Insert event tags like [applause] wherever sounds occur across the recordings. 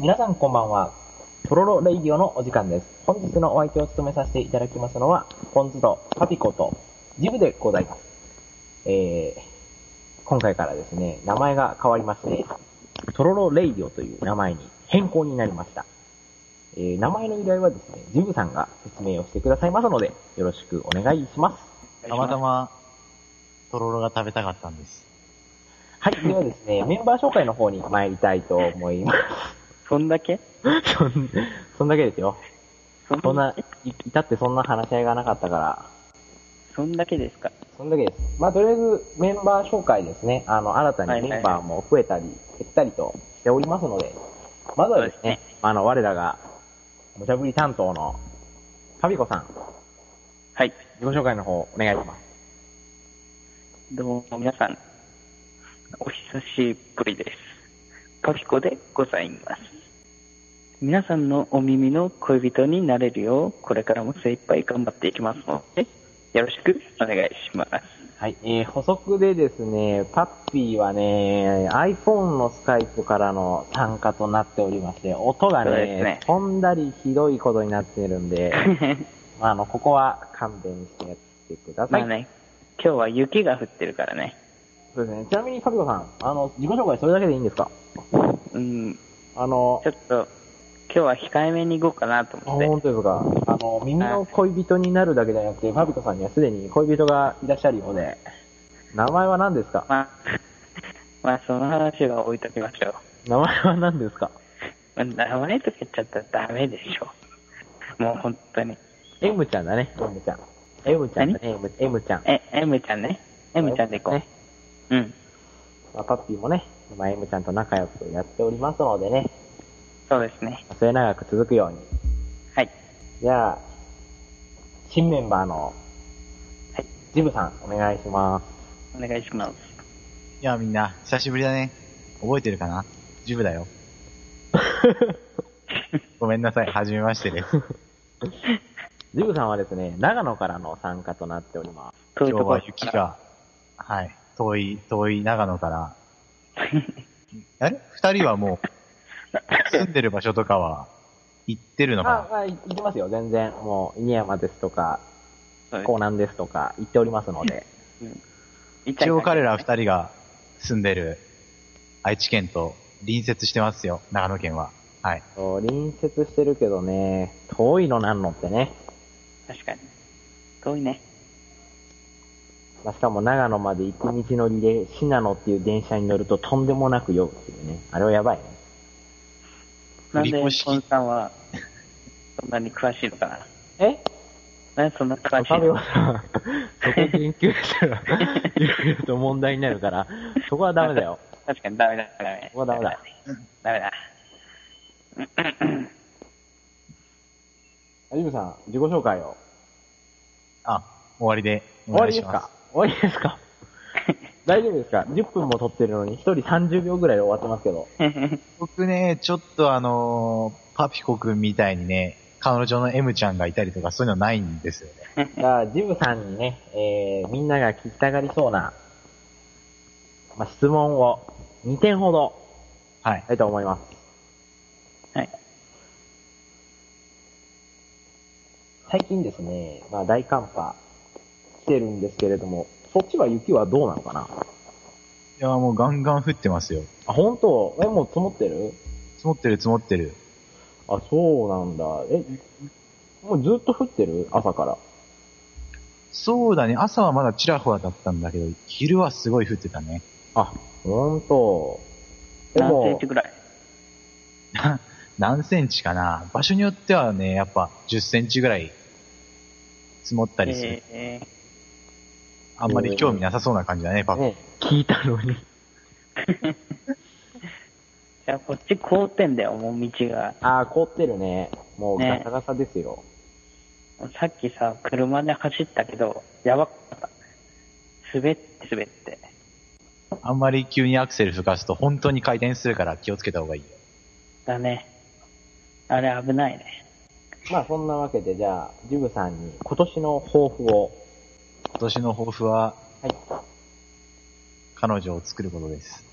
皆さんこんばんは。トロロレイディオのお時間です。本日のお相手を務めさせていただきますのは、ポンズとパピコとジブでございます。えー、今回からですね、名前が変わりまして、トロロレイディオという名前に変更になりました。えー、名前の由来はですね、ジブさんが説明をしてくださいますので、よろしくお願いします。たまたま、とろろが食べたかったんです。はい、ではですね、メンバー紹介の方に参りたいと思います。そんだけ？そん、そんだけですよ。そそんな、い、いたってそんな話し合いがなかったから、そんだけですか？そんだけです。まあ、とりあえず、メンバー紹介ですね。あの、新たにメンバーも増えたり、減ったりとしておりますので、まずはですね、あの、我らが、無茶ぶり担当の、パビコさん、はい。自己紹介の方、お願いします。どうも皆さん、お久しぶりです。パピコでございます。皆さんのお耳の恋人になれるよう、これからも精一杯頑張っていきますので、よろしくお願いします。はい、えー、補足でですね、パッピーはね、iPhone のスカイプからの参加となっておりまして、音がねね、飛んだりひどいことになってるんで、[laughs] まあ、あの、ここは勘弁してやってください。まあね、今日は雪が降ってるからね。そうですね。ちなみに、パピコさん、あの、自己紹介それだけでいいんですか？うん、あのちょ、っと、今日は控えめに行こうかなとあ思って。本当ですかあの、耳の恋人になるだけじゃなくて、パピコさんにはすでに恋人がいらっしゃるようで、名前は何ですか？まあ、[laughs] まあ、その話は置いときましょう。名前は何ですか？まあ名前とか言っちゃったらダメでしょ。もう本当に。?M ちゃんだね、M ちゃん。M ちゃんだね、M, M ちゃん。え、M ちゃんね。M ちゃんで行こう。ねうん。まあ、パッピーもね、まあ、M ちゃんと仲良くやっておりますのでね、そうですね。末永く続くように。はい。じゃあ、新メンバーの、はい。ジブさん、お願いします。お願いします。いや、みんな、久しぶりだね。覚えてるかな？ジブだよ。[laughs] ごめんなさい、はじめましてです。[laughs] ジブさんはですね、長野からの参加となっております。今日は雪が、はい、遠い、遠い長野から。[laughs] あれ？二人はもう、住んでる場所とかは、行ってるのあ、かあ、い行きますよ、全然。もう、犬山ですとか、そうです港南ですとか、行っておりますので。うんな一応彼ら二人が住んでる愛知県と隣接してますよ、長野県は。はい。そう隣接してるけどね、遠いのなんのってね。確かに。遠いね。まあ、しかも長野まで行く道のりで、信濃っていう電車に乗るととんでもなく酔うっていうね。あれはやばいね。なんで、コンさんは、そんなに詳しいのかな？え？なんでそんな詳しいの？はさ、そこ研究したら、[laughs] いろいろと問題になるから、そこはダメだよ。確かにダメだ、ダメ。ここはダメだ。ダメだ。ジブさん、自己紹介を。あ、終わりでお終わりです。か終わりですか？[laughs] 大丈夫ですか ?10 分も撮ってるのに、1人30秒ぐらいで終わってますけど。[laughs] 僕ね、ちょっとあのーパピコくんみたいにね、彼女の M ちゃんがいたりとかそういうのないんですよね。じ [laughs] ゃあ、ジブさんにね、えー、みんなが聞きたがりそうな、まあ、質問を2点ほど、はい。したいと思います。はい。最近ですね、まあ大寒波来てるんですけれども、そっちは雪はどうなのかな？いや、もうガンガン降ってますよ。あ、本当？え、もう積もってる？積もってる積もってる。あ、そうなんだ。え、もうずっと降ってる？朝から。そうだね、朝はまだちらほらだったんだけど、昼はすごい降ってたね。あ、ほんと。何センチ、ぐらい？[laughs] 何センチかな？場所によってはね、やっぱ10センチぐらい積もったりする。えあんまり興味なさそうな感じだね、パピ。ね、聞いたのに。[laughs] ー、じゃあこっち凍ってんだよ、もう道が。あー、凍ってるね。もうねガサガサですよ。さっきさ、車で走ったけど、やばかった。滑って滑って。あんまり急にアクセル吹かすと本当に回転するから気をつけた方がいいよ。だね。あれ危ないね。まあそんなわけで、じゃあ、ジブさんに今年の抱負を。今年の抱負ははい。彼女を作ることです。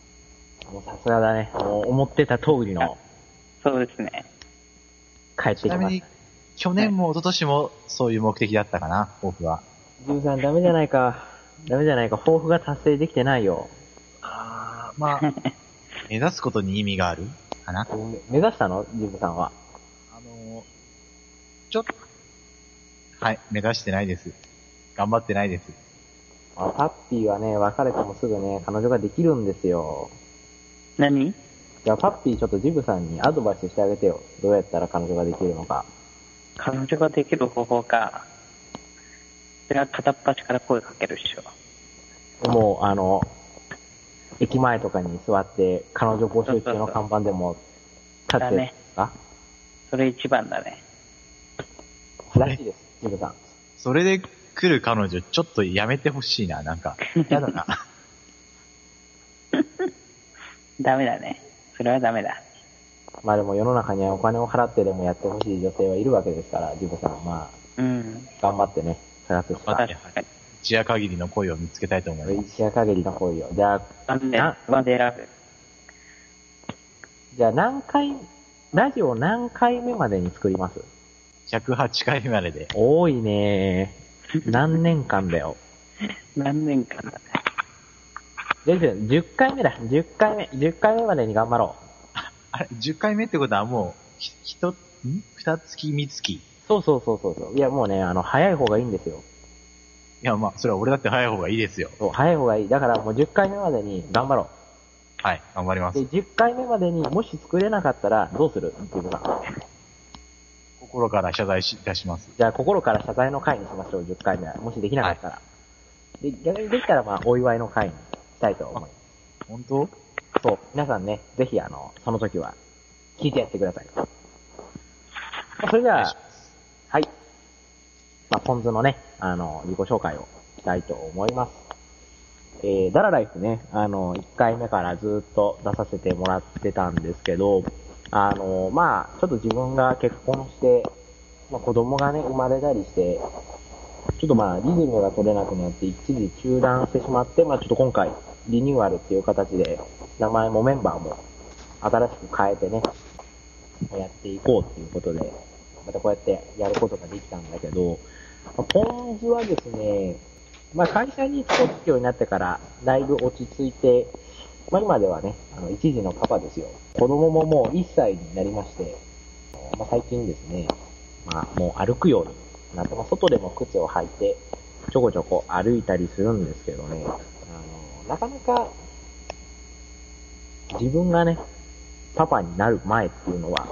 もうさすがだね。もう思ってた通りの。そうですね。帰ってきちなみに、去年も一昨年もそういう目的だったかな、僕は。た。ジブさんダメじゃないか。ダメじゃないか。抱負が達成できてないよ。あー、まあ、[laughs] 目指すことに意味があるかな？目指したの？ジブさんは。あの、ちょっと、はい、目指してないです。頑張ってないです。あパッピーはね、別れてもすぐね、彼女ができるんですよ。何？いや、パッピーちょっとジブさんにアドバイスしてあげてよ。どうやったら彼女ができるのか。彼女ができる方法か。それは片っ端から声かけるっしょ。もう、あの、駅前とかに座って、彼女募集中の看板でも立ってだねあ？それ一番だね。らしいです、ジブさん。それで来る彼女、ちょっとやめてほしいな、なんか。やだな。[laughs] ダメだね。それはダメだ。まあでも世の中にはお金を払ってでもやってほしい女性はいるわけですから、ジブさんはまうん。あ、頑張ってね、探すしか。一夜限りの恋を見つけたいと思います。一夜限りの恋を。じゃあ、なワンデーラブ。じゃあ何回、ラジオ何回目までに作ります？108回までで。多いね何年間だよ？何年間だね。じゃあ10回目だ。10回目。10回目までに頑張ろう。あれ、10回目ってことはもう、ひ、ひと、ん？二月三月？いそうそうそうそうそう。いやもうね、あの、早い方がいいんですよ。や、まあ、それは俺だって早い方がいいですよ。そう、早い方がいい。だからもう10回目までに頑張ろはい、頑張りまう。すで、。10回目までにもし作れなかったらどうする？ジブさん。心から謝罪し、いたします。じゃあ心から謝罪の会にしましょう、10回目は。もしできなかったら。で、逆にできたらまあ、お祝いの会にしたいと思います。本当？そう、皆さんね、ぜひあの、その時は、聞いてやってください。まあそれでは、はい。まあ、ポンズのね、あの、自己紹介をしたいと思います。えー、ダラライフね、あの、1回目からずっと出させてもらってたんですけど、あの、まあ、ちょっと自分が結婚して、まあ、子供がね、生まれたりして、ちょっとまあ、リズムが取れなくなって、一時中断してしまって、まあ、ちょっと今回、リニューアルっていう形で、名前もメンバーも新しく変えてね、やっていこうっていうことで、またこうやってやることができたんだけど、まあポン酢はですね、まあ会社に勤めるようになってから、だいぶ落ち着いて、まあ今ではね、あの、一児のパパですよ。子供ももう1歳になりまして、まあ最近ですね、まあもう歩くようになって、まあ外でも靴を履いて、ちょこちょこ歩いたりするんですけどね、あの、なかなか、自分がね、パパになる前っていうのは、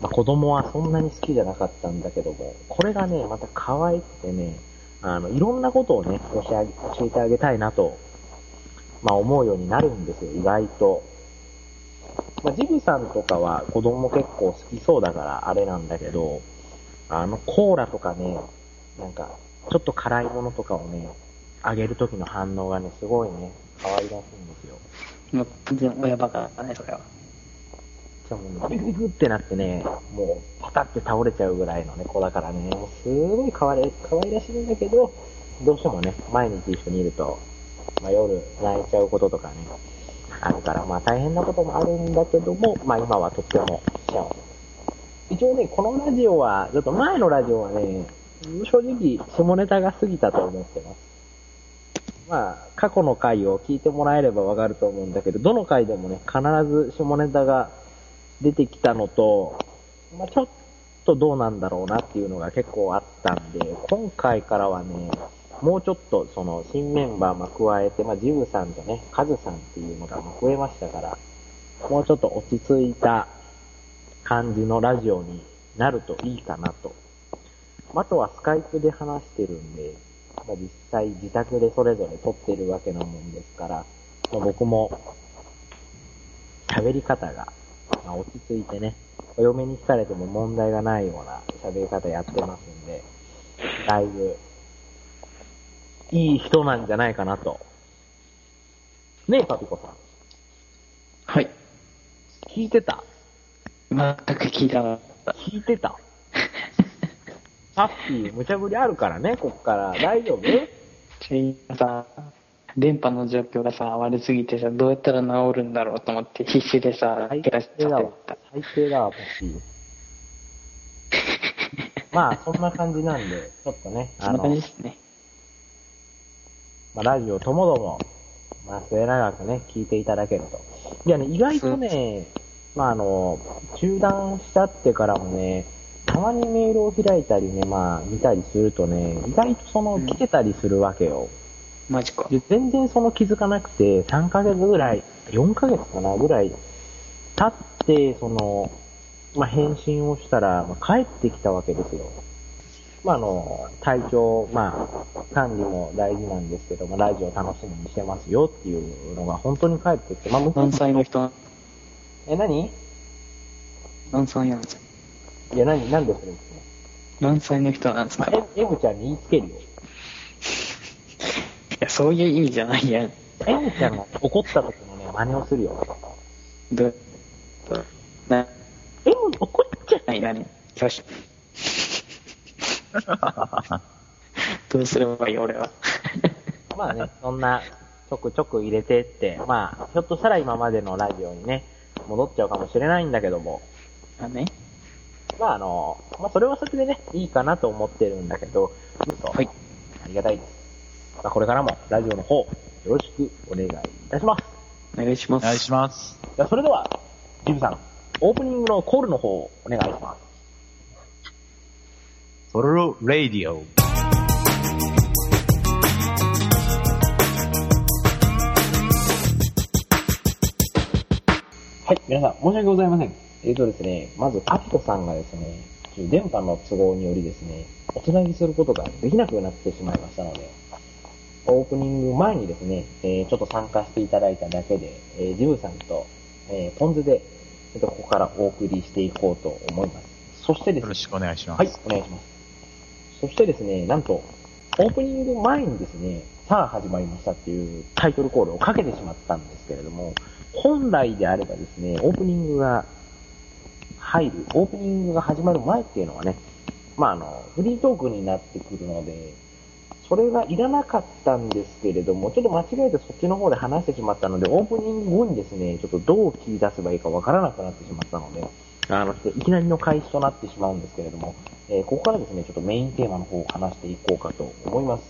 まあ、子供はそんなに好きじゃなかったんだけども、これがね、また可愛くてね、あの、いろんなことをね、教え教えてあげたいなと、まあ思うようになるんですよ、意外と。まあ、ジブさんとかは子供結構好きそうだからあれなんだけど、あの、コーラとかね、なんか、ちょっと辛いものとかをね、あげる時の反応がね、すごいね、可愛らしいんですよ。もう全然親バカだね、それは。じゃあもうビクビクってなってね、もうパタって倒れちゃうぐらいのね、子だからね、もうすごい可愛い、可愛らしいんだけど、どうしてもね、毎日一緒にいると、まあ夜泣いちゃうこととかね、あるから、まあ大変なこともあるんだけども、まあ今はとっても幸せ。一応ね、このラジオは、ちょっと前のラジオはね、正直下ネタが過ぎたと思ってます。まあ、過去の回を聞いてもらえればわかると思うんだけど、どの回でもね、必ず下ネタが出てきたのと、まあ、ちょっとどうなんだろうなっていうのが結構あったんで、今回からはね、もうちょっとその新メンバーも加えて、まあ、ジムさんとね、カズさんっていうのが増えましたから、もうちょっと落ち着いた感じのラジオになるといいかなと。あとはスカイプで話してるんで、まあ、実際自宅でそれぞれ撮ってるわけなもんですから、まあ僕も喋り方が、まあ、落ち着いてね、お嫁に聞かれても問題がないような喋り方やってますんで、だいぶ、いい人なんじゃないかなと。ねえ、パピコさん。はい。聞いてた？全く聞いたなかった。聞いてた？[laughs] パッピー、無茶ぶりあるからね、こっから。大丈夫？チェイさん、電波の状況がさ、悪すぎてさ、どうやったら治るんだろうと思って必死でさ、最低だわた。。最低だわ、ポッピー。[laughs] まあ、そんな感じなんで、ちょっとね、あのね。まあ、ラジオともども、まあ、末永くね、聞いていただけると。いやね、意外とね、まあ、あの、中断しちゃってからもね、たまにメールを開いたりね、まあ、見たりするとね、意外とその、うん来てたりするわけよ。マジか。で、全然その気づかなくて、3ヶ月ぐらい、4ヶ月かなぐらい、経って、その、まあ、返信をしたら、まあ、帰ってきたわけですよ。まあ、あの、体調、まあ、管理も大事なんですけども、ラジオ楽しみにしてますよっていうのが本当に帰ってきて、まあ、何歳の人、え、何？い何歳やん。や、何、何でそれですね。何歳の人なんですか？まあ、エムちゃんに言いつけるよ。いや、そういう意味じゃないやん。エムちゃんが怒った時のね、真似をするよ。どう、な、エム、怒っちゃ何、何よし。どうすればいい、俺は？[laughs] まあね、そんな、ちょくちょく入れてって、まあ、ひょっとしたら今までのラジオにね、戻っちゃうかもしれないんだけども、あね。まああの、まあそれはそれでね、いいかなと思ってるんだけど、ちょっと、はい。ありがたいです。まあこれからもラジオの方、よろしくお願いいたします。お願いします。お願いします。じゃあそれでは、ジムさん、オープニングのコールの方、お願いします。トロロラディオ。はい、皆さん、申し訳ございません。えーとですね、まず、アキコさんがですね、電波の都合によりですね、おつなぎすることができなくなってしまいましたので、オープニング前にですね、えーちょっと参加していただいただけで、えージムさんと、えーポンズで、ちょっとここからお送りしていこうと思います。そしてですね、よろしくお願いします。はい、お願いします。そしてですね、なんと、オープニング前にですね、さあ始まりましたっていうタイトルコールをかけてしまったんですけれども、本来であればですね、オープニングが入る、オープニングが始まる前っていうのはね、まああの、フリートークになってくるので、それがいらなかったんですけれども、ちょっと間違えてそっちの方で話してしまったので、オープニング後にですね、ちょっとどう切り出せばいいかわからなくなってしまったので、あの、いきなりの開始となってしまうんですけれども、えーここからですね、ちょっとメインテーマの方を話していこうかと思います。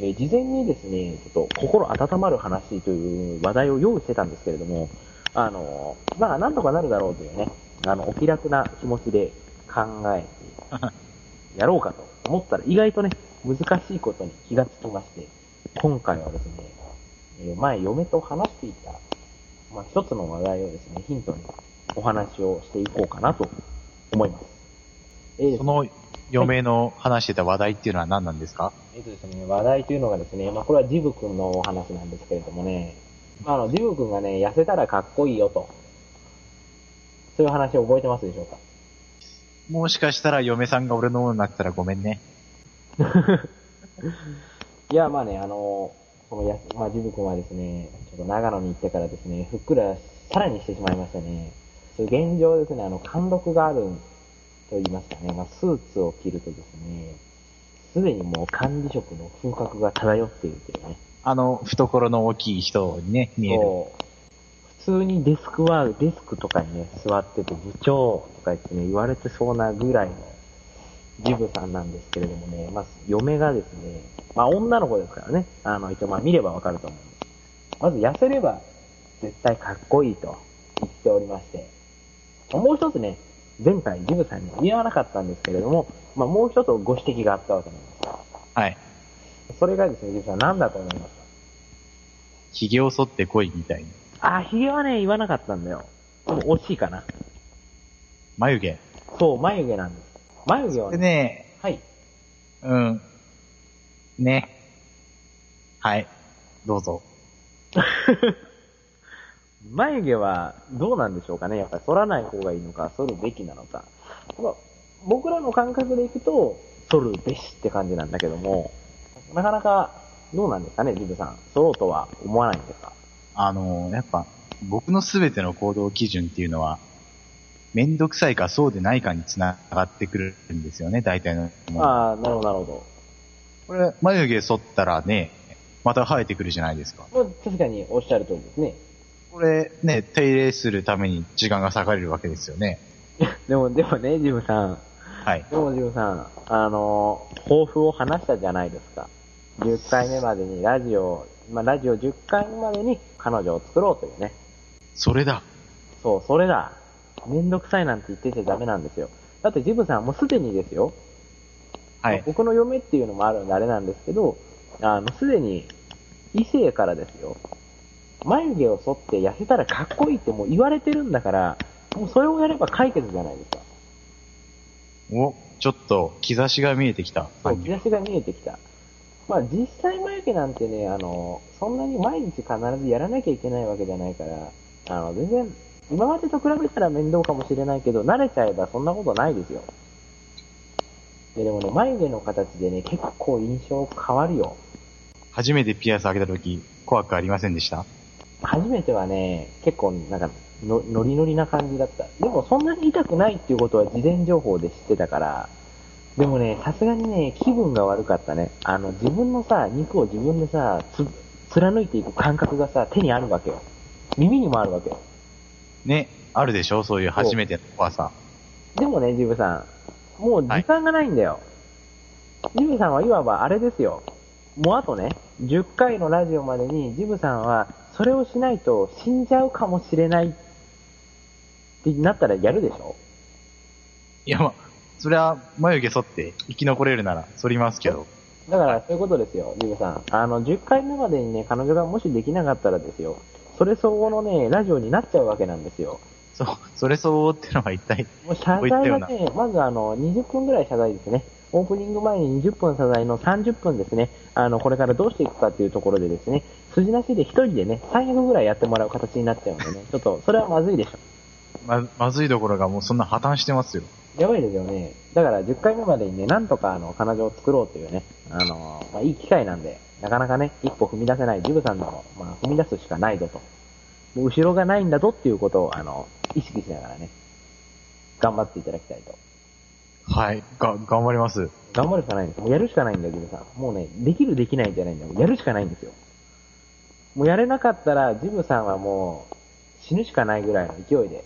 えー事前にですね、ちょっと心温まる話という話題を用意してたんですけれども、あの、まあ、なんとかなるだろうというね、あの、お気楽な気持ちで考えて、[laughs] やろうかと思ったら、意外とね、難しいことに気がつきまして、今回はですね、えー前、嫁と話していた、まあ、一つの話題をですね、ヒントにお話をしていこうかなと思います。えーその嫁の話してた話題っていうのは何なんですか？えっとですね、話題というのがですね、まあこれはジブ君のお話なんですけれどもね、あの、ジブ君がね、痩せたらかっこいいよと。そういう話を覚えてますでしょうか？もしかしたら嫁さんが俺のものになってたらごめんね。[laughs] いや、まあね、あの、このや、まあジブ君はですね、ちょっと長野に行ってからですね、ふっくらさらにしてしまいましたね。そういう現状ですね、あの、貫禄があると言いますかね、まあスーツを着るとですね、すでにもう管理職の風格が漂っているというね。あの、懐の大きい人にね、見える。普通にデスクワーク、デスクとかにね、座ってて部長とか言ってね、言われてそうなぐらいのジブさんなんですけれどもね、まあ、嫁がですね、まあ、女の子ですからね、あの、一応まあ、見ればわかると思うんです。まず痩せれば絶対かっこいいと言っておりまして、もう一つね、前回ジブさんに言わなかったんですけれども、まあ、もう一つご指摘があったわけなんです。はい。それがですね、ジブさん何だと思いますか？髭を剃ってこいみたいに。あ、髭はね、言わなかったんだよ。でも惜しいかな。眉毛。そう、眉毛なんです。眉毛はでね、ね、はい。うん。ね。はい。どうぞ。[laughs] 眉毛はどうなんでしょうかねやっぱり剃らない方がいいのか、剃るべきなのか。まあ僕らの感覚でいくと、剃るべしって感じなんだけども、なかなかどうなんですかね、ジブさん。剃ろうとは思わないんですか？あの、やっぱ、僕のすべての行動基準っていうのは、めんどくさいかそうでないかにつながってくるんですよね、大体の。ああ、なるほど、なるほど。これ、眉毛剃ったらね、また生えてくるじゃないですか。まあ、確かにおっしゃる通りですね。これ、ね、手入れするために時間が割かれるわけですよね。[laughs] でも、でもね、ジムさん。はい。でも、ジムさん、あの、抱負を話したじゃないですか。10回目までにラジオ、まあ、ラジオ10回目までに彼女を作ろうというね。それだ。そう、それだ。めんどくさいなんて言ってちゃダメなんですよ。だってジムさんもうすでにですよ。はい。僕の嫁っていうのもあるんであれなんですけど、あの、すでに異性からですよ。眉毛を剃って痩せたらかっこいいってもう言われてるんだから、もうそれをやれば解決じゃないですか。お、ちょっと、兆しが見えてきた。そう、兆しが見えてきた。まあ実際眉毛なんてね、あの、そんなに毎日必ずやらなきゃいけないわけじゃないから、あの、全然、今までと比べたら面倒かもしれないけど、慣れちゃえばそんなことないですよ。ででもね、眉毛の形でね、結構印象変わるよ。初めてピアス開けた時、怖くありませんでした？初めてはね、結構なんかの、ノリノリな感じだった。でもそんなに痛くないっていうことは事前情報で知ってたから、でもね、さすがにね、気分が悪かったね。あの、自分のさ、肉を自分でさ、つ、貫いていく感覚がさ、手にあるわけよ。耳にもあるわけよ。ね、あるでしょ？そういう初めての怖さ。でもね、ジブさん、もう時間がないんだよ。ジブさんはいわばあれですよ。もうあとね、10回のラジオまでにジブさんは、それをしないと死んじゃうかもしれないってなったらやるでしょ？いや、まあ、それは眉毛剃って生き残れるなら剃りますけど。だからそういうことですよ、ジブさん。あの、10回目までにね、彼女がもしできなかったらですよ、それ相応のね、ラジオになっちゃうわけなんですよ。そう、それ相応ってのは一体、もう謝罪はね、まずあの、20分ぐらい謝罪ですね。オープニング前に20分謝罪の30分ですね。あの、これからどうしていくかっていうところでですね、筋なしで一人でね、3役ぐらいやってもらう形になっちゃうんでね、[laughs] ちょっと、それはまずいでしょ。ま、まずいどころがもうそんな破綻してますよ。やばいですよね。だから10回目までにね、なんとかあの、彼女を作ろうというね、あの、まあ、いい機会なんで、なかなかね、一歩踏み出せないジブさんの、まあ、踏み出すしかないぞと。もう後ろがないんだぞっていうことを、あの、意識しながらね、頑張っていただきたいと。はい、が、頑張ります。頑張るしかないんです。もうやるしかないんだよ、ジブさん。もうね、できるできないんじゃないんだよ。もうやるしかないんですよ。もうやれなかったら、ジブさんはもう、死ぬしかないぐらいの勢いで。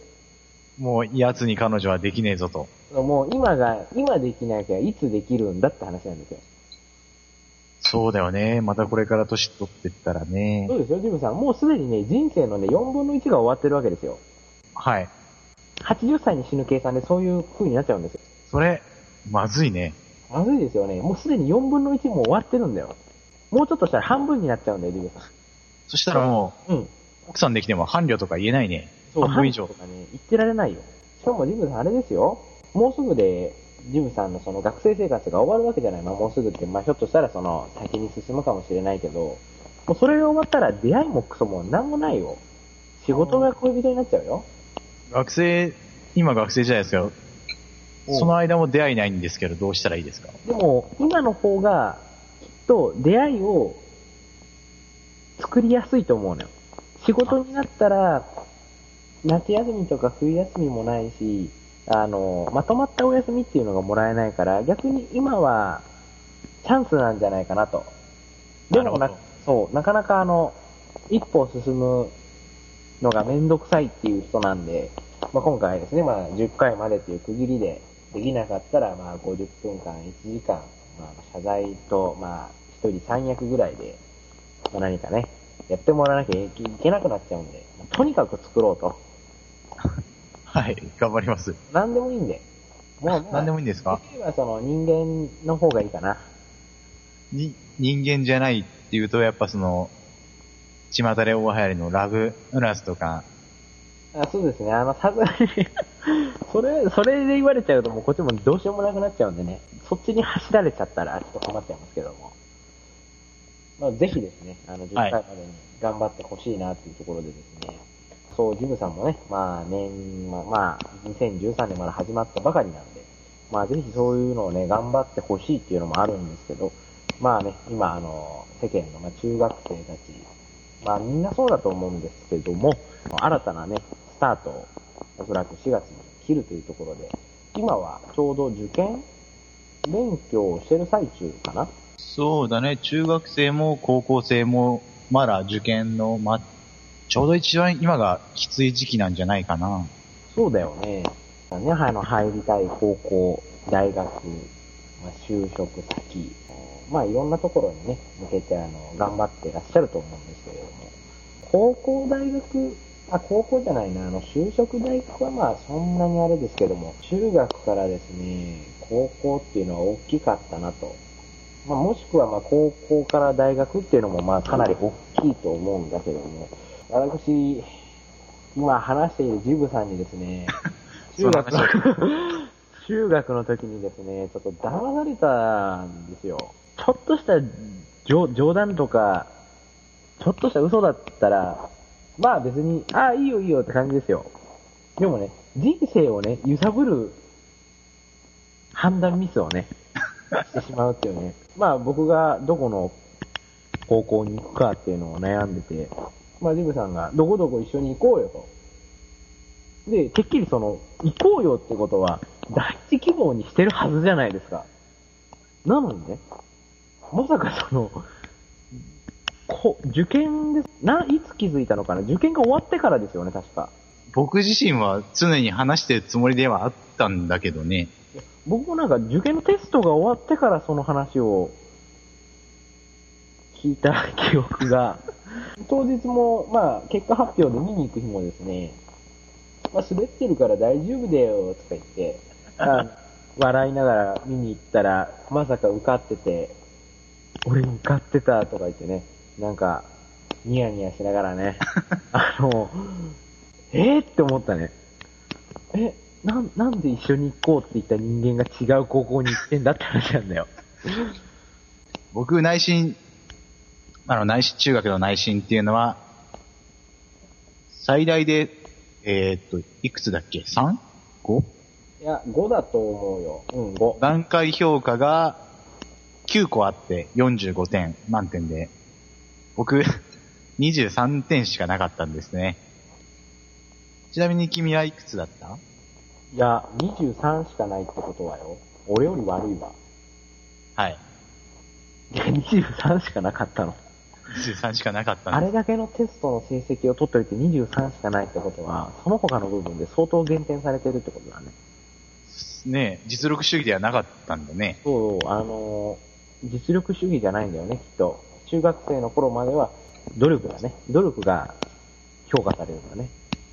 もう、奴に彼女はできねえぞと。もう今が、今できなきゃいつできるんだって話なんですよ。そうだよね。またこれから年取ってったらねそ。うですよ、ジブさん。もうすでにね、人生のね、4分の1が終わってるわけですよ。はい。80歳に死ぬ計算でそういう風になっちゃうんですよ。それ、まずいね。まずいですよね。もうすでに4分の1も終わってるんだよ。もうちょっとしたら半分になっちゃうんだよ、ジブさそしたらもん。うん。う、奥さんできても伴侶とか言えないね。そう、半分以上半と。かね、言ってられないよ。しかもジブさんあれですよ。もうすぐで、ジムさんのその学生生活が終わるわけじゃない。まあもうすぐって、まあひょっとしたらその先に進むかもしれないけど、もうそれが終わったら出会いもクソもなんもないよ。仕事が恋人になっちゃうよ。学生、今学生じゃないですか。その間も出会いないんですけど、どうしたらいいですか？でも、今の方が、きっと出会いを作りやすいと思うのよ。仕事になったら、夏休みとか冬休みもないし、あの、まとまったお休みっていうのがもらえないから、逆に今は、チャンスなんじゃないかなと。でもなそう、なかなかあの、一歩進むのがめんどくさいっていう人なんで、まあ、今回ですね、まあ、10回までという区切りで、できなかったら、まあ、50分間、1時間、まあ、謝罪と、まあ、1人3役ぐらいで、まあ、何かね、やってもらわなきゃいけなくなっちゃうんで、まあとにかく作ろうと。[laughs] はい、頑張ります。何でもいいんで。もう、まあ何でもいいんですか？できればその人間の方がいいかな。に、人間じゃないっていうと、やっぱその、巷で大流行りのラブウラスとか、あそうですね、あの、さすがに、それ、それで言われちゃうともうこっちもどうしようもなくなっちゃうんでね、そっちに走られちゃったらちょっと困っちゃいますけども。まあ、ぜひですね、あの、10はい。回までに頑張ってほしいなっていうところでですね、そう、ジムさんもね、まあ、年、まあ、まあ、2013年まだ始まったばかりなんで、まあ、ぜひそういうのをね、頑張ってほしいっていうのもあるんですけど、まあね、今、あの、世間の、まあ、中学生たち、まあ、みんなそうだと思うんですけども、新たなね、スタートを、おそらく4月に切るというところで、今はちょうど受験勉強をしてる最中かなそうだね、中学生も高校生も、まだ受験の、ま、ちょうど一番今がきつい時期なんじゃないかな。そうだよね。ね、あの、入りたい高校、大学、まあ、就職先、まあ、いろんなところにね、向けて、あの、頑張ってらっしゃると思うんですけれども、高校、大学、あ、高校じゃないな、あの、就職大学はまあ、そんなにあれですけども、中学からですね、高校っていうのは大きかったなと。まあ、もしくはまあ、高校から大学っていうのもまあ、かなり大きいと思うんだけども、私、今話しているジブさんにですね、[laughs] 中学の、[laughs] 中学の時にですね、ちょっと騙されたんですよ。ちょっとした冗冗談とか、ちょっとした嘘だったら、まあ別に、ああ、いいよいいよって感じですよ。でもね、人生をね、揺さぶる判断ミスをね、してしまうっていうね。まあ僕がどこの高校に行くかっていうのを悩んでて、まあジブさんがどこどこ一緒に行こうよと。で、てっきりその、行こうよってことは、第一希望にしてるはずじゃないですか。なのにね、まさかその、こ受験です。な、いつ気づいたのかな？受験が終わってからですよね、確か。僕自身は常に話してるつもりではあったんだけどね。僕もなんか受験のテストが終わってからその話を聞いた記憶が、[laughs] 当日も、まあ、結果発表で見に行く日もですね、まあ、滑ってるから大丈夫だよ、とか言って、あ笑いながら見に行ったら、まさか受かってて、俺受かってた、とか言ってね、なんか、ニヤニヤしながらね、[laughs] あの、えー、って思ったね。え、なん、なんで一緒に行こうって言った人間が違う高校に行ってんだって話なんだよ。僕内心、あの内心、中学の内心っていうのは、最大で、えーっと、いくつだっけ ?3?5? いや、5だと思うよ。うん、5。段階評価が9個あって45点満点で、僕 [laughs] 23点しかなかったんですね。ちなみに君はいくつだった？いや、23しかないってことはよ。俺より悪いわ。はい。いや、23しかなかったの。23しかなかったんであれだけのテストの成績を取っておいて23しかないってことは、その他の部分で相当減点されてるってことだね。す。ね実力主義ではなかったんだね。そう、あのー実力主義じゃないんだよね、きっと。中学生の頃までは、努力だね。努力が評価されるんだね。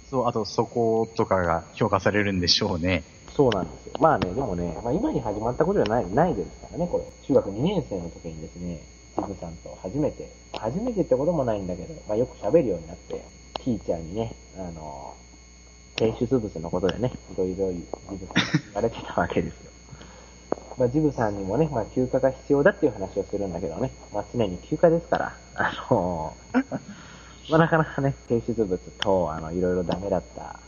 そう、あとそことかが評価されるんでしょうね。そうなんですよ。まあね、でもね、まあ今に始まったことじゃない、ないですからね、これ。中学2年生の時にですね、ジブさんと初めて、初めてってこともないんだけど、まあよく喋るようになって、ティーチャーにね、あの、提出物のことでね、いろいろジブさんが言われてたわけですよ。まあジブさんにもね、まあ休暇が必要だっていう話をするんだけどね、まあ常に休暇ですから、[laughs] あの、[laughs] まあなかなかね、提出物と、あの、いろいろダメだった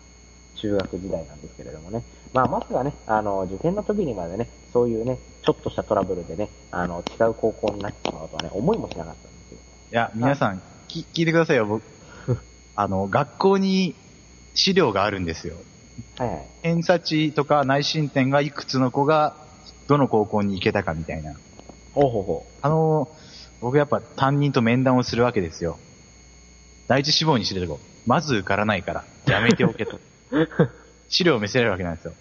中学時代なんですけれどもね。まあ、まさかね、あの、受験の時にまでね、そういうね、ちょっとしたトラブルでね、あの、違う高校になってしまうとはね、思いもしなかったんですよ。いや、皆さん、き聞いてくださいよ、僕。[laughs] あの、学校に資料があるんですよ。はいはい。偏差値とか内申点がいくつの子が、どの高校に行けたかみたいな。ほうほうほあの、僕やっぱ担任と面談をするわけですよ。第一志望にしてるとこ、まず受からないから、やめておけと。う。[laughs] 資料を見せられるわけなんですよ。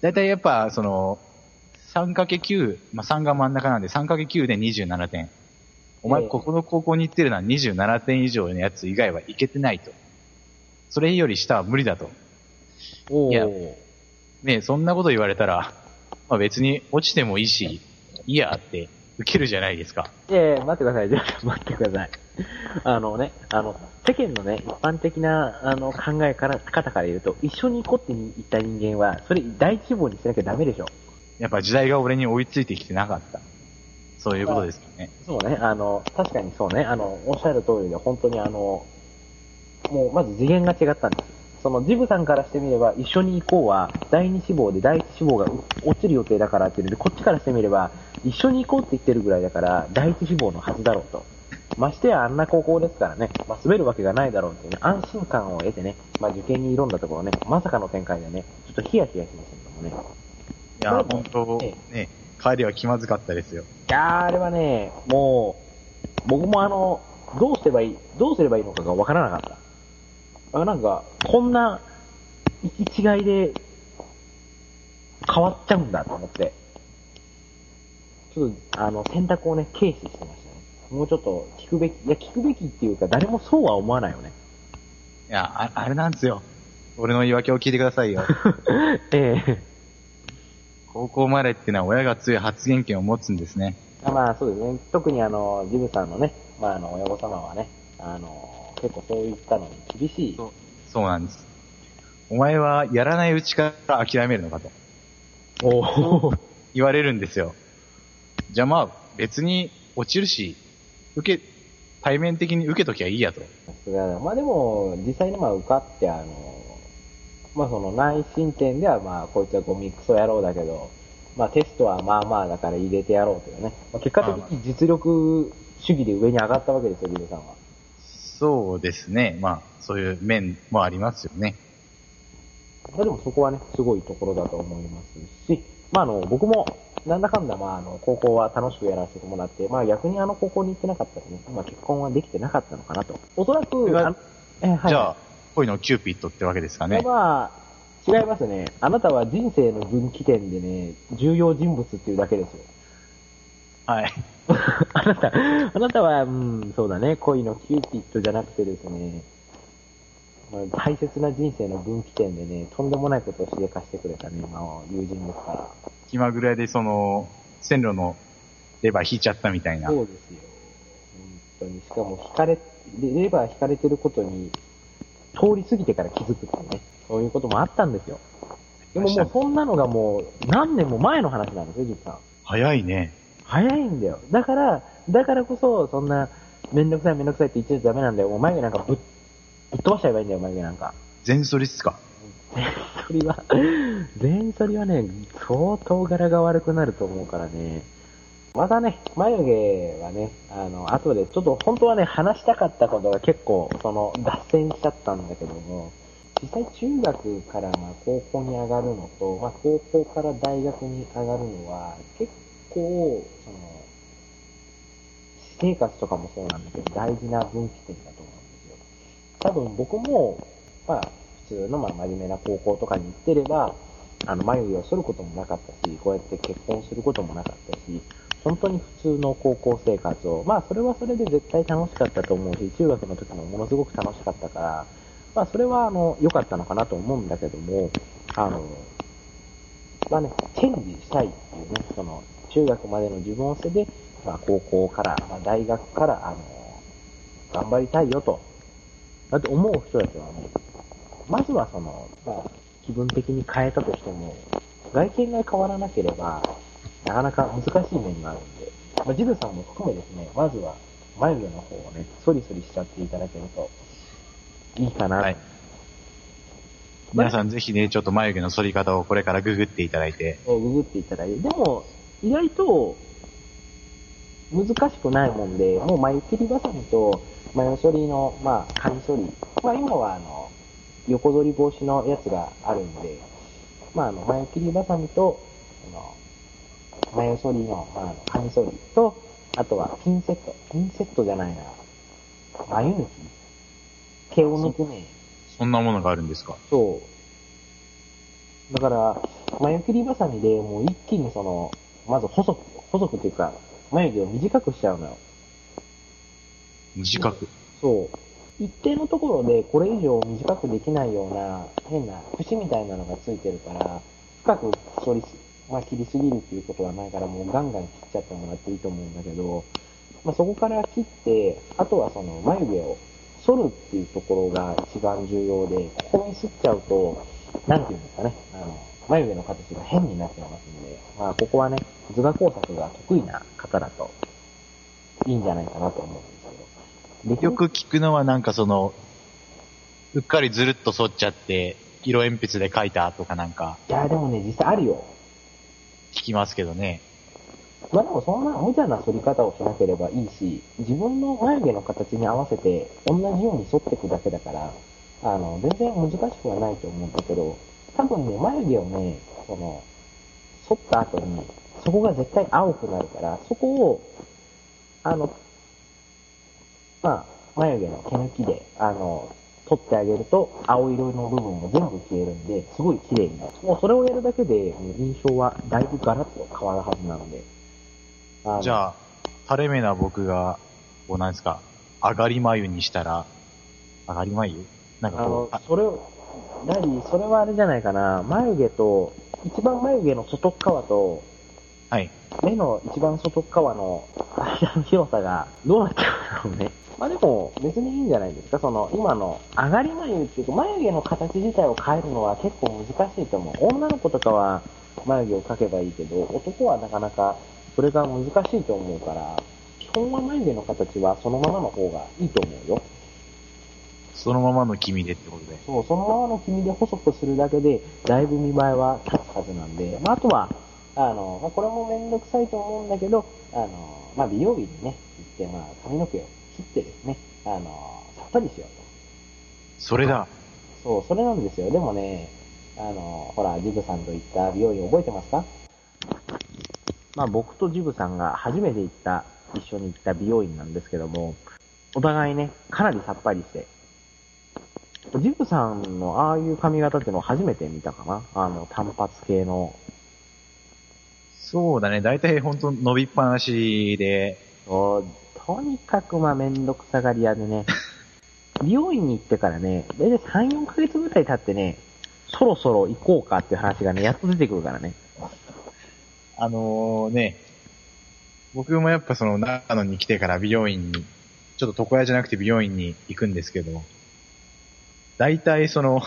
だいたいやっぱ、その、3×9、まあ、3が真ん中なんで 3×9 で27点。お前、ええここの高校に行ってるのは27点以上のやつ以外はいけてないと。それより下は無理だと。いや。ねそんなこと言われたら、まあ、別に落ちてもいいし、いいやって受けるじゃないですか。いやいや、待ってください。じゃあ、待ってください。あのね、あの、世間のね、一般的な、あの、考えから、方から言うと、一緒に行こうって言った人間は、それ第一志望にしなきゃダメでしょ。やっぱ時代が俺に追いついてきてなかった。そういうことですよね。そうね、あの、確かにそうね、あの、おっしゃる通りで、本当にあの、もう、まず次元が違ったんですよ。その、ジブさんからしてみれば、一緒に行こうは、第二志望で第一志望がう落ちる予定だからっていうので、こっちからしてみれば、一緒に行こうって言ってるぐらいだから、第一志望のはずだろうと。ましてやあんな高校ですからね、まあ、滑るわけがないだろうっていうね、安心感を得てね、まあ、受験に挑んだところね、まさかの展開でね、ちょっとヒヤヒヤしましたけどもね。いや、まあ本当えね、帰りは気まずかったですよ。いやー、あれはね、もう、僕もあの、どうすればいい、どうすればいいのかがわからなかった。あなんか、こんな、行き違いで、変わっちゃうんだと思って。ちょっと、あの、選択をね、軽視してましたね。もうちょっと、聞くべき、いや、聞くべきっていうか、誰もそうは思わないよね。いや、ああれなんですよ。俺の言い訳を聞いてくださいよ。[laughs] ええ高校までってのは親が強い発言権を持つんですね。あまあそうですね。特にあの、ジムさんのね、まああの、親御様はね、あの、結構そういったのに厳しい。そうそうなんです。お前はやらないうちから諦めるのかとおお。言われるんですよ。じゃあまあ別に落ちるし、受け、対面的に受けときゃいいやと。まあでも、実際にまあ受かって、あの、まあその内申点ではまあこいつはゴミクソ野郎だけど、まあテストはまあまあだから入れてやろうというね。まあ、結果的に実力主義で上に上がったわけですよ、ジムさんは。そうですね。まあそういう面もありますよね。まあでもそこはね、すごいところだと思いますし、まああの、僕も、なんだかんだまああの、高校は楽しくやらせてもらって、まあ逆にあの高校に行ってなかったらね、まあ結婚はできてなかったのかなと。おそらく、えはい、じゃあ、恋のキューピッドってわけですかね。まあ、違いますね。あなたは人生の分岐点でね、重要人物っていうだけですよ。はい。[laughs] あなた、あなたは、うん、そうだね、恋のキューピッドじゃなくてですね、まあ、大切な人生の分岐点でね、とんでもないことをしでかしてくれたね、まあ、友人ですから。気まぐれでその、線路のレバー引いちゃったみたいな。そうですよ。本当に。しかも、引かれ、レレバー引かれてることに、通り過ぎてから気づくっていうね。そういうこともあったんですよ。でももうそんなのがもう、何年も前の話なんですよ、実は。早いね。早いんだよ。だから、だからこそ、そんな、めんどくさいめんどくさいって言っちゃダメなんだよ。もう眉毛なんかぶっ、ぶっ飛ばしちゃえばいいんだよ、眉毛なんか。全反りっすか？全反りは、[laughs] 全反りはね、相当柄が悪くなると思うからね。またね、眉毛はね、あの、後で、ちょっと本当はね、話したかったことが結構、その、脱線しちゃったんだけども、実際中学からまあ高校に上がるのと、まあ高校から大学に上がるのは、結構、その、私生活とかもそうなんだけど、大事な分岐点だと思うんですよ。多分僕も、まあ、普通のまあ真面目な高校とかに行ってれば、あの、眉毛を剃ることもなかったし、こうやって結婚することもなかったし、本当に普通の高校生活を、まあそれはそれで絶対楽しかったと思うし、中学の時もものすごく楽しかったから、まあそれはあの、良かったのかなと思うんだけども、あの、まあね、チェンジしたいっていうね、その、中学までの自分を捨てて、まあ高校から、まあ大学から、あの、頑張りたいよと、だって思う人たちはね、まずはその、まあ、気分的に変えたとしても、外見が変わらなければ、なかなか難しい面があるんで、まあ、ジルさんも含めですね、まずは眉毛の方をね、ソリソリしちゃっていただけると、いいかな。はい。皆さんぜひね、ちょっと眉毛の剃り方をこれからググっていただいて、をググっていただいて、でも、意外と、難しくないもんで、もう眉切りバサミと眉剃りの、まあ、カミ剃り。まあ、今はあの、横取り防止のやつがあるんで、まあ、あの、眉切りバサミと、あの、眉剃りの、まああの、カミ剃りと、あとはピンセット。ピンセットじゃないな。眉抜き？毛を抜くね。そんなものがあるんですか？そう。だから、眉切りばさみでもう一気にその、まず細く、細くっていうか、眉毛を短くしちゃうのよ。短く。そう。一定のところでこれ以上短くできないような変な節みたいなのがついてるから、深く処理す、まあ切りすぎるっていうことはないからもうガンガン切っちゃってもらっていいと思うんだけど、まあそこから切って、あとはその眉毛を剃るっていうところが一番重要で、ここにすっちゃうと、なんていうんですかね、あの、眉毛の形が変になっちゃいますんで、まあここはね、図画工作が得意な方だと、いいんじゃないかなと思うんですけど。よく聞くのはなんかその、うっかりずるっと剃っちゃって、色鉛筆で描いたとかなんかいや、でもね、実際あるよ。聞きますけどね。まあでもそんな無茶な剃り方をしなければいいし、自分の眉毛の形に合わせて同じように剃っていくだけだから、あの、全然難しくはないと思うんだけど、多分ね、眉毛をね、その、剃った後にそこが絶対青くなるから、そこを、あの、まあ、眉毛の毛抜きで、あの、取ってあげると、青色の部分も全部消えるんで、すごい綺麗になる。もうそれをやるだけで、印象はだいぶガラッと変わるはずなので。あじゃあ、垂れ目な僕が、こうなんですか、上がり眉にしたら、上がり眉？なんかこう、あ、それを、何？それはあれじゃないかな。眉毛と、一番眉毛の外側と、はい。目の一番外側の間の広さがどうなっちゃうんだろうね。まあでも別にいいんじゃないですか。その今の上がり眉っていうか眉毛の形自体を変えるのは結構難しいと思う。女の子とかは眉毛を描けばいいけど、男はなかなかそれが難しいと思うから、基本は眉毛の形はそのままの方がいいと思うよ。そのままの君でってことで。そう、そのままの黄身で細くするだけで、だいぶ見栄えは立つはずなんで、まあ、あとは、あの、まあ、これもめんどくさいと思うんだけど、あの、まあ、美容院にね、行って、まあ、髪の毛を切ってですね、あの、さっぱりしようと。それだ。そう、それなんですよ。でもね、あの、ほら、ジブさんと行った美容院覚えてますか？まあ僕とジブさんが初めて行った、一緒に行った美容院なんですけども、お互いね、かなりさっぱりして、ジブさんのああいう髪型っていうのを初めて見たかなあの、単発系の。そうだね。だいたいほんと伸びっぱなしで、とにかくまあめんどくさがり屋でね、[laughs] 美容院に行ってからね、だいたい3、4ヶ月ぐらい経ってね、そろそろ行こうかっていう話がね、やっと出てくるからね。あのね、僕もやっぱその長野に来てから美容院に、ちょっと床屋じゃなくて美容院に行くんですけど、大体その、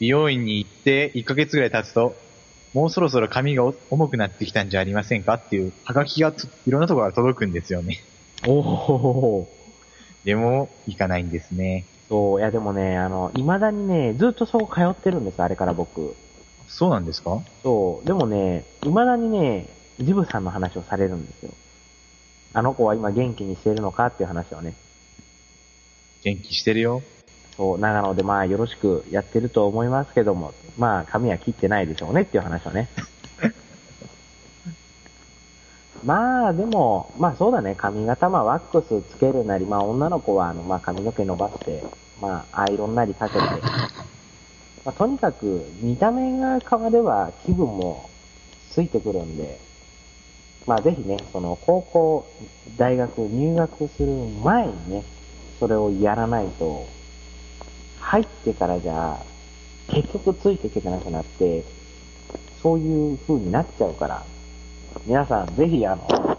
美容院に行って1ヶ月ぐらい経つと、もうそろそろ髪が重くなってきたんじゃありませんか？っていう、はがきがついろんなところから届くんですよね。おおでも、行かないんですね。そう、いやでもね、あの、未だにね、ずっとそこ通ってるんです、あれから僕。そうなんですか？そう、でもね、未だにね、ジブさんの話をされるんですよ。あの子は今元気にしてるのか？っていう話をね。元気してるよ。そう、長野でまあよろしくやってると思いますけども、まあ髪は切ってないでしょうねっていう話をね。[laughs] まあでも、まあそうだね、髪型まあワックスつけるなり、まあ女の子はあの、まあ髪の毛伸ばして、まあアイロンなりかけて、まあとにかく見た目が変われば気分もついてくるんで、まあぜひね、その高校、大学入学する前にね、それをやらないと、入ってからじゃ、結局ついていけてなくなって、そういう風になっちゃうから、皆さんぜひあの、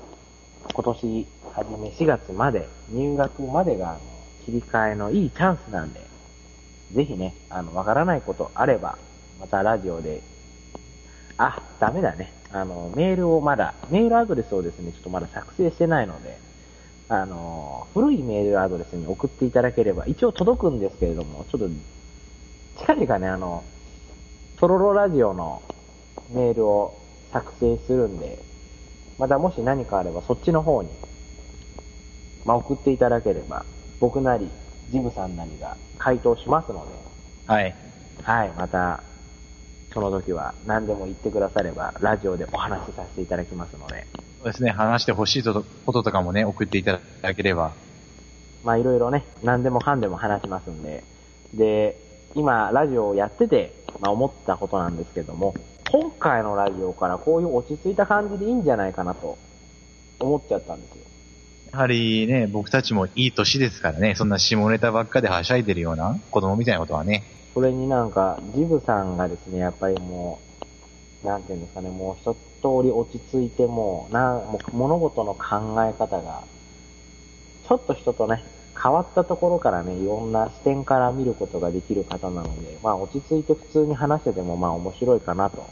今年初め4月まで、入学までが切り替えのいいチャンスなんで、ぜひね、あの、わからないことあれば、またラジオで、あ、ダメだね。あの、メールをまだ、メールアドレスをですね、ちょっとまだ作成してないので、あの、古いメールアドレスに送っていただければ、一応届くんですけれども、ちょっと、近々ね、あの、トロロラジオのメールを作成するんで、またもし何かあればそっちの方に、まあ、送っていただければ、僕なり、ジムさんなりが回答しますので、はい。はい、また、その時は何でも言ってくだされば、ラジオでお話しさせていただきますので、そうですね。話してほしいことこととかもね、送っていただければ。まあいろいろね、何でもかんでも話しますんで、で、今、ラジオをやってて、まあ思ったことなんですけども、今回のラジオからこういう落ち着いた感じでいいんじゃないかなと、思っちゃったんですよ。やはりね、僕たちもいい年ですからね、そんな下ネタばっかではしゃいでるような子供みたいなことはね。それになんか、ジブさんがですね、やっぱりもう、なんていうんですかね、もう一通り落ち着いてもう、なもう物事の考え方が、ちょっと人とね、変わったところからね、いろんな視点から見ることができる方なので、まあ落ち着いて普通に話しててもまあ面白いかなと。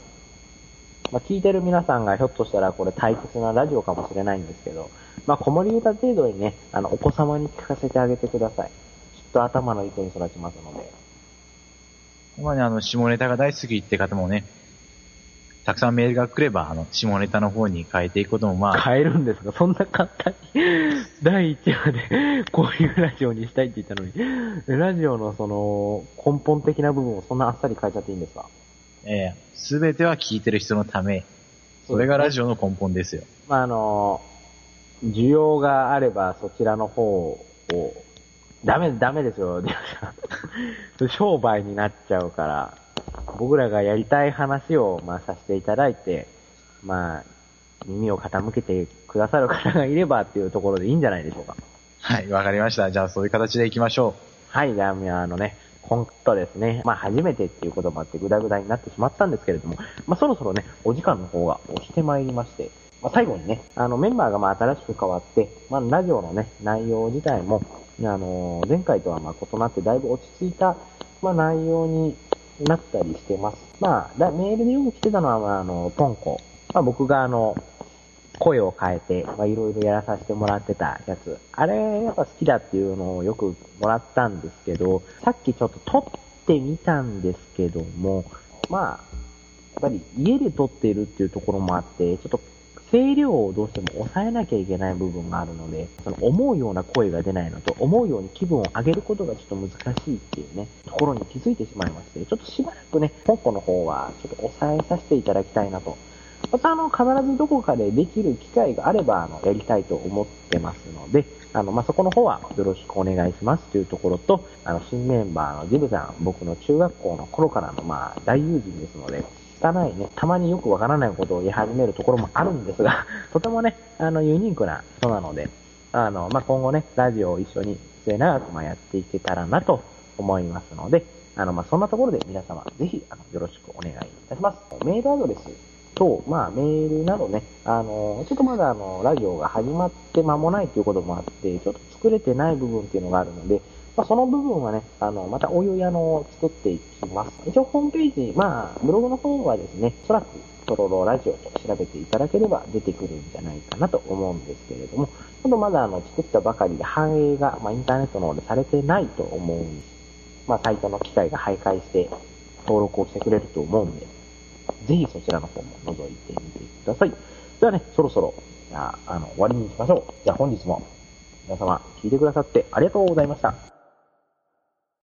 まあ聞いてる皆さんがひょっとしたらこれ大切なラジオかもしれないんですけど、まあ子守歌程度にね、あの、お子様に聞かせてあげてください。きっと頭のいい子に育ちますので。まあね、あの、下ネタが大好きって方もね、たくさんメールが来れば、あの、下ネタの方に変えていくこともまあ、変えるんですが、そんな簡単に、[laughs] 第1話で [laughs] こういうラジオにしたいって言ったのに、ラジオのその、根本的な部分をそんなあっさり変えちゃっていいんですか？えすべては聞いてる人のため、それがラジオの根本ですよ。まあ、あの、需要があればそちらの方を、ダメ、ダメですよ、[laughs] 商売になっちゃうから、僕らがやりたい話を、まあ、させていただいて、まあ、耳を傾けてくださる方がいればっていうところでいいんじゃないでしょうか。はい、わかりました。じゃあそういう形でいきましょはい、じゃあ、あのね、本当ですね、まあ初めてっていうこともあってグダグダになってしまったんですけれども、まあそろそろね、お時間の方が押してまいりまして、まあ最後にね、あのメンバーがまあ新しく変わって、まあラジオのね、内容自体も、あの前回とはまあ異なってだいぶ落ち着いた、まあ内容になったりしてます。まあ、だメールでよく来てたのは、まああの、ポンコ。まあ僕があの、声を変えて、まあ、いろいろやらさせてもらってたやつ。あれ、やっぱ好きだっていうのをよくもらったんですけど、さっきちょっと撮ってみたんですけども、まあ、やっぱり家で撮っているっていうところもあって、ちょっと声量をどうしても抑えなきゃいけない部分があるので、その思うような声が出ないのと、思うように気分を上げることがちょっと難しいっていうね、ところに気づいてしまいまして、ちょっとしばらくね、本校の方はちょっと抑えさせていただきたいなと。またあの、必ずどこかでできる機会があれば、あの、やりたいと思ってますので、あの、まあ、そこの方はよろしくお願いしますというところと、あの、新メンバーのジブさん、僕の中学校の頃からの、まあ、大友人ですので、汚いね、たまによくわからないことを言い始めるところもあるんですが、[laughs] とてもね、あの、ユニークな人なので、あの、まあ、今後ね、ラジオを一緒に末永く、ま、やっていけたらなと思いますので、あの、まあ、そんなところで皆様、ぜひ、あの、よろしくお願いいたします。メールアドレスと、まあ、メールなどね、あの、ちょっとまだあの、ラジオが始まって間もないということもあって、ちょっと作れてない部分っていうのがあるので、まあ、その部分はね、あの、またお湯あの、作っていきます。一応ホームページ、まあ、ブログの方はですね、おそらく、トロロラジオと調べていただければ出てくるんじゃないかなと思うんですけれども、ちょっとまだあの、作ったばかりで反映が、まあ、インターネットの方でされてないと思うんですまあ、サイトの機械が徘徊して登録をしてくれると思うんで、ぜひそちらの方も覗いてみてください。ではね、そろそろ、じゃあ、あの、終わりにしましょう。じゃあ本日も、皆様、聞いてくださってありがとうございました。